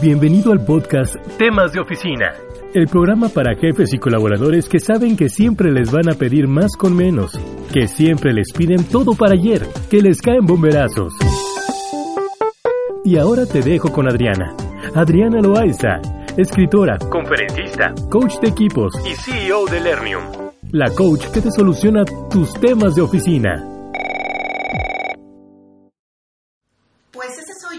Bienvenido al podcast Temas de Oficina, el programa para jefes y colaboradores que saben que siempre les van a pedir más con menos, que siempre les piden todo para ayer, que les caen bomberazos. Y ahora te dejo con Adriana. Adriana Loaiza, escritora, conferencista, coach de equipos y CEO de Lernium. La coach que te soluciona tus temas de oficina.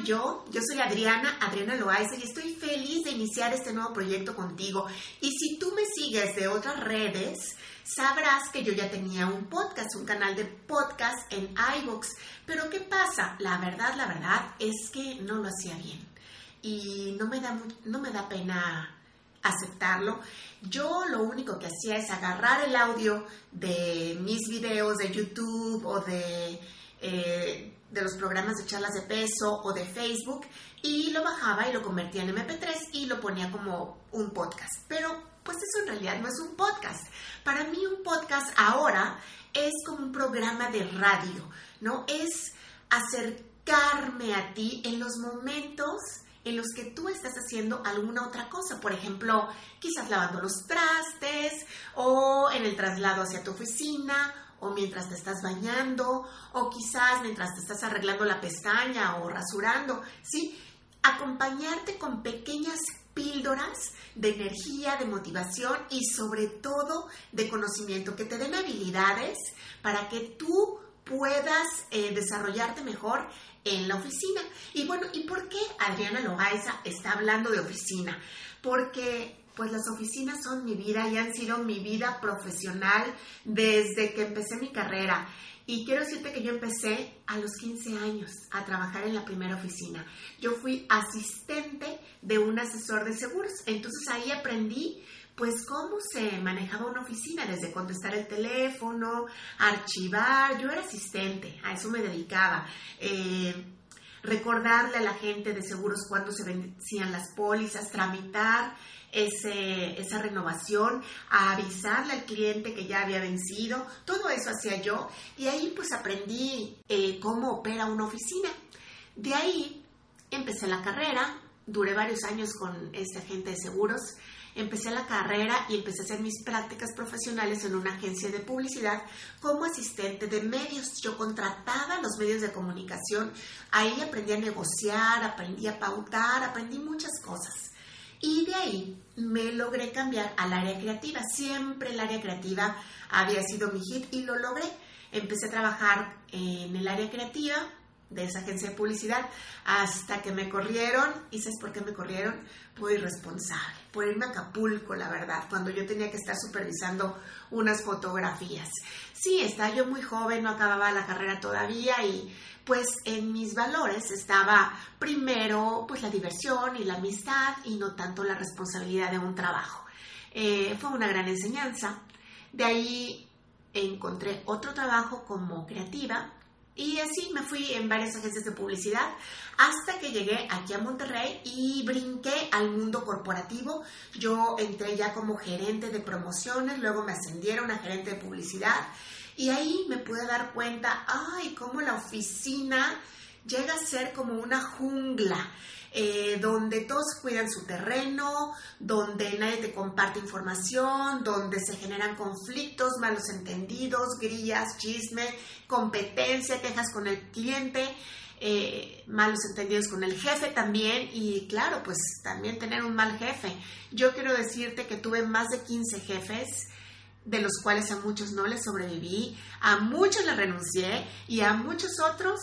Yo soy Adriana, Adriana Loaiza, y estoy feliz de iniciar este nuevo proyecto contigo. Y si tú me sigues de otras redes, sabrás que yo ya tenía un podcast, un canal de podcast en iVoox. Pero ¿qué pasa? La verdad, la verdad es que no lo hacía bien. Y no me da, no me da pena aceptarlo. Yo lo único que hacía es agarrar el audio de mis videos de YouTube o de... Eh, de los programas de charlas de peso o de Facebook y lo bajaba y lo convertía en MP3 y lo ponía como un podcast. Pero pues eso en realidad no es un podcast. Para mí un podcast ahora es como un programa de radio, ¿no? Es acercarme a ti en los momentos en los que tú estás haciendo alguna otra cosa, por ejemplo, quizás lavando los trastes o en el traslado hacia tu oficina o mientras te estás bañando, o quizás mientras te estás arreglando la pestaña o rasurando, ¿sí? Acompañarte con pequeñas píldoras de energía, de motivación y sobre todo de conocimiento, que te den habilidades para que tú puedas eh, desarrollarte mejor en la oficina. Y bueno, ¿y por qué Adriana Loaiza está hablando de oficina? Porque pues las oficinas son mi vida y han sido mi vida profesional desde que empecé mi carrera. Y quiero decirte que yo empecé a los 15 años a trabajar en la primera oficina. Yo fui asistente de un asesor de seguros. Entonces ahí aprendí pues cómo se manejaba una oficina, desde contestar el teléfono, archivar. Yo era asistente, a eso me dedicaba. Eh, recordarle a la gente de seguros cuándo se vencían las pólizas, tramitar ese, esa renovación, avisarle al cliente que ya había vencido, todo eso hacía yo y ahí pues aprendí eh, cómo opera una oficina. De ahí empecé la carrera, duré varios años con este agente de seguros, empecé la carrera y empecé a hacer mis prácticas profesionales en una agencia de publicidad como asistente de medios. Yo contrataba los medios de comunicación, ahí aprendí a negociar, aprendí a pautar, aprendí muchas cosas. Y de ahí me logré cambiar al área creativa. Siempre el área creativa había sido mi hit y lo logré. Empecé a trabajar en el área creativa de esa agencia de publicidad hasta que me corrieron. ¿Y sabes por qué me corrieron? Por irresponsable, por irme a Acapulco, la verdad, cuando yo tenía que estar supervisando unas fotografías. Sí, estaba yo muy joven, no acababa la carrera todavía y pues en mis valores estaba primero pues la diversión y la amistad y no tanto la responsabilidad de un trabajo. Eh, fue una gran enseñanza. De ahí encontré otro trabajo como creativa y así me fui en varias agencias de publicidad hasta que llegué aquí a Monterrey y brinqué al mundo corporativo. Yo entré ya como gerente de promociones, luego me ascendieron a gerente de publicidad y ahí me pude dar cuenta, ay, cómo la oficina llega a ser como una jungla. Eh, donde todos cuidan su terreno, donde nadie te comparte información, donde se generan conflictos, malos entendidos, grillas, chisme, competencia, quejas con el cliente, eh, malos entendidos con el jefe también y claro, pues también tener un mal jefe. Yo quiero decirte que tuve más de 15 jefes de los cuales a muchos no les sobreviví, a muchos les renuncié y a muchos otros,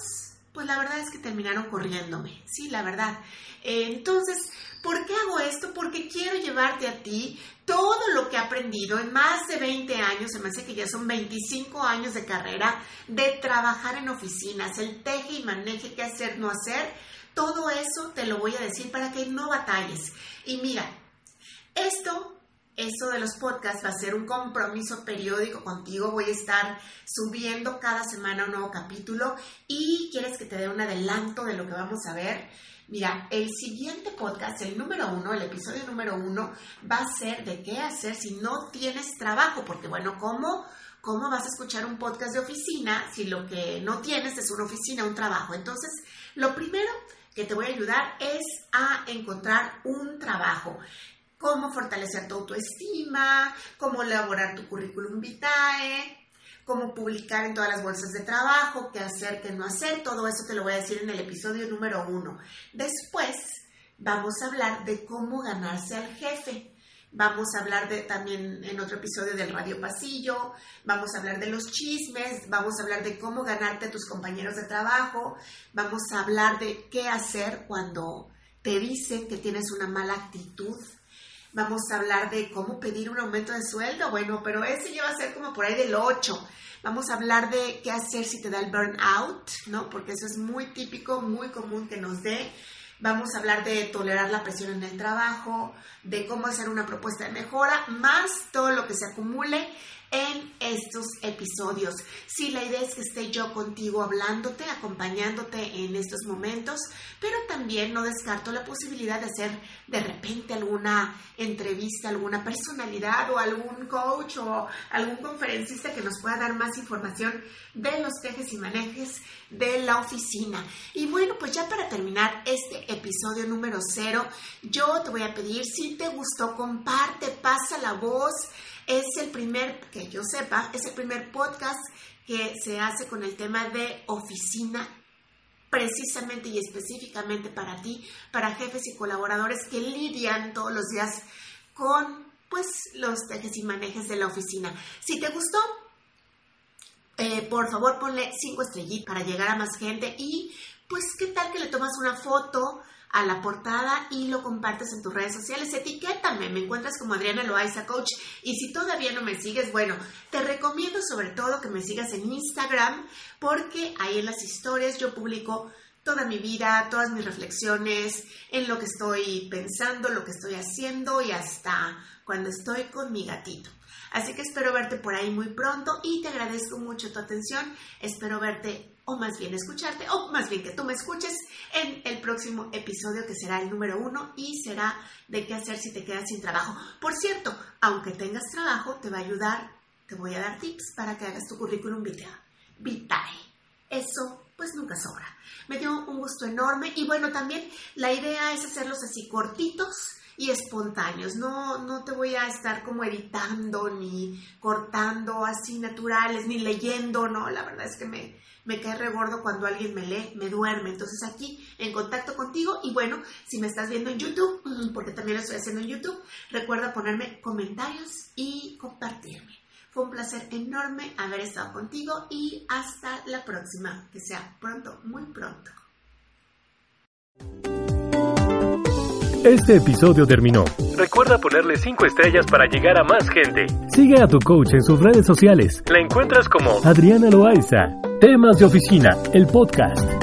pues la verdad es que terminaron corriéndome, sí, la verdad. entonces, ¿por qué hago esto? Porque quiero llevarte a ti todo lo que he aprendido en más de 20 años, se me hace que ya son 25 años de carrera, de trabajar en oficinas, el teje y maneje, qué hacer, no hacer, todo eso te lo voy a decir para que no batalles. Y mira, esto eso de los podcasts va a ser un compromiso periódico contigo. Voy a estar subiendo cada semana un nuevo capítulo y quieres que te dé un adelanto de lo que vamos a ver. Mira, el siguiente podcast, el número uno, el episodio número uno, va a ser de qué hacer si no tienes trabajo, porque bueno, ¿cómo? ¿cómo vas a escuchar un podcast de oficina si lo que no tienes es una oficina, un trabajo? Entonces, lo primero que te voy a ayudar es a encontrar un trabajo. Cómo fortalecer tu autoestima, cómo elaborar tu currículum vitae, cómo publicar en todas las bolsas de trabajo, qué hacer, qué no hacer, todo eso te lo voy a decir en el episodio número uno. Después vamos a hablar de cómo ganarse al jefe. Vamos a hablar de, también en otro episodio del Radio Pasillo, vamos a hablar de los chismes, vamos a hablar de cómo ganarte a tus compañeros de trabajo, vamos a hablar de qué hacer cuando te dicen que tienes una mala actitud, vamos a hablar de cómo pedir un aumento de sueldo, bueno, pero ese ya va a ser como por ahí del 8. Vamos a hablar de qué hacer si te da el burnout, ¿no? Porque eso es muy típico, muy común que nos dé. Vamos a hablar de tolerar la presión en el trabajo, de cómo hacer una propuesta de mejora, más todo lo que se acumule en estos episodios. Sí, la idea es que esté yo contigo hablándote, acompañándote en estos momentos, pero también no descarto la posibilidad de hacer de repente alguna entrevista, alguna personalidad o algún coach o algún conferencista que nos pueda dar más información de los tejes y manejes de la oficina. Y bueno, pues ya para terminar este episodio número cero, yo te voy a pedir, si te gustó, comparte, pasa la voz. Es el primer, que yo sepa, es el primer podcast que se hace con el tema de oficina precisamente y específicamente para ti, para jefes y colaboradores que lidian todos los días con pues los tejes y manejes de la oficina. Si te gustó, eh, por favor ponle cinco estrellitas para llegar a más gente y pues qué tal que le tomas una foto a la portada y lo compartes en tus redes sociales. Etiquétame, me encuentras como Adriana Loaiza Coach. Y si todavía no me sigues, bueno, te recomiendo sobre todo que me sigas en Instagram porque ahí en las historias yo publico toda mi vida, todas mis reflexiones, en lo que estoy pensando, lo que estoy haciendo y hasta cuando estoy con mi gatito. Así que espero verte por ahí muy pronto y te agradezco mucho tu atención. Espero verte o más bien escucharte, o más bien que tú me escuches en el próximo episodio que será el número uno y será de qué hacer si te quedas sin trabajo. Por cierto, aunque tengas trabajo, te va a ayudar, te voy a dar tips para que hagas tu currículum vitae. Eso pues nunca sobra. Me dio un gusto enorme y bueno, también la idea es hacerlos así cortitos y espontáneos. No, no te voy a estar como editando ni cortando así naturales, ni leyendo, no, la verdad es que me, me cae regordo cuando alguien me lee, me duerme. Entonces aquí en contacto contigo y bueno, si me estás viendo en YouTube, porque también lo estoy haciendo en YouTube, recuerda ponerme comentarios y compartirme. Fue un placer enorme haber estado contigo y hasta la próxima, que sea pronto, muy pronto. Este episodio terminó. Recuerda ponerle 5 estrellas para llegar a más gente. Sigue a tu coach en sus redes sociales. La encuentras como Adriana Loaiza. Temas de oficina, el podcast.